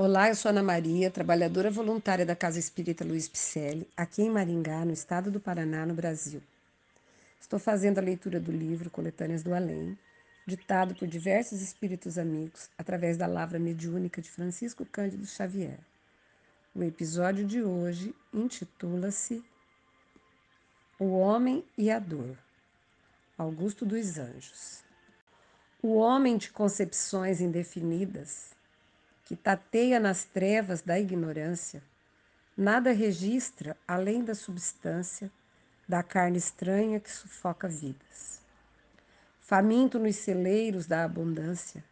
Olá, eu sou Ana Maria, trabalhadora voluntária da Casa Espírita Luiz Picelli, aqui em Maringá, no estado do Paraná, no Brasil. Estou fazendo a leitura do livro Coletâneas do Além, ditado por diversos espíritos amigos através da lavra mediúnica de Francisco Cândido Xavier. O episódio de hoje intitula-se O Homem e a Dor, Augusto dos Anjos. O homem de concepções indefinidas que tateia nas trevas da ignorância, nada registra além da substância da carne estranha que sufoca vidas. Faminto nos celeiros da abundância,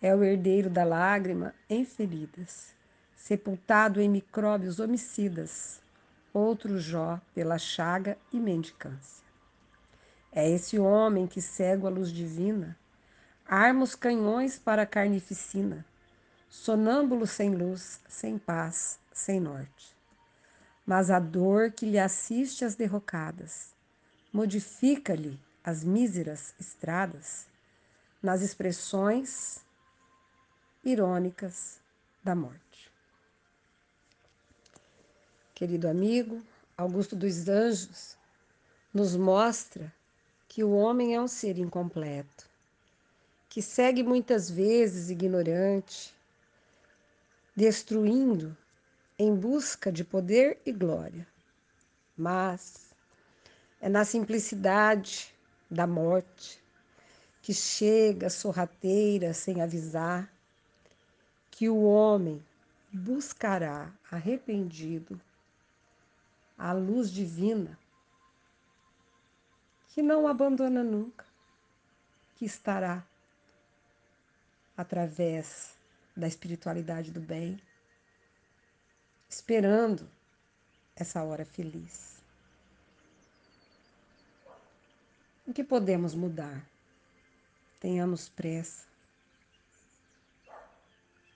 é o herdeiro da lágrima em feridas, sepultado em micróbios homicidas, outro Jó pela chaga e mendicância. É esse homem que, cego a luz divina, arma os canhões para a carnificina, sonâmbulo sem luz, sem paz, sem norte. Mas a dor que lhe assiste às derrocadas modifica-lhe as míseras estradas nas expressões irônicas da morte. Querido amigo, Augusto dos Anjos nos mostra que o homem é um ser incompleto, que segue muitas vezes ignorante, destruindo em busca de poder e glória. Mas é na simplicidade da morte que chega sorrateira sem avisar que o homem buscará arrependido a luz divina que não abandona nunca, que estará através da espiritualidade do bem, esperando essa hora feliz. O que podemos mudar? Tenhamos pressa.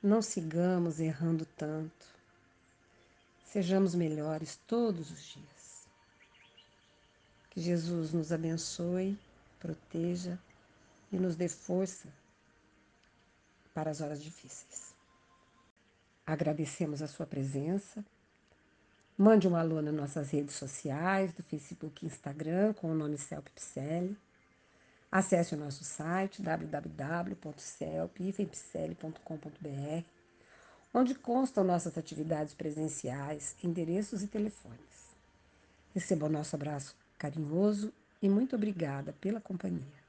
Não sigamos errando tanto. Sejamos melhores todos os dias. Que Jesus nos abençoe, proteja e nos dê força para as horas difíceis. Agradecemos a sua presença. Mande um alô nas nossas redes sociais, do Facebook e Instagram, com o nome Celp Picelli. Acesse o nosso site www.celpifempicele.com.br, onde constam nossas atividades presenciais, endereços e telefones. Receba o nosso abraço carinhoso e muito obrigada pela companhia.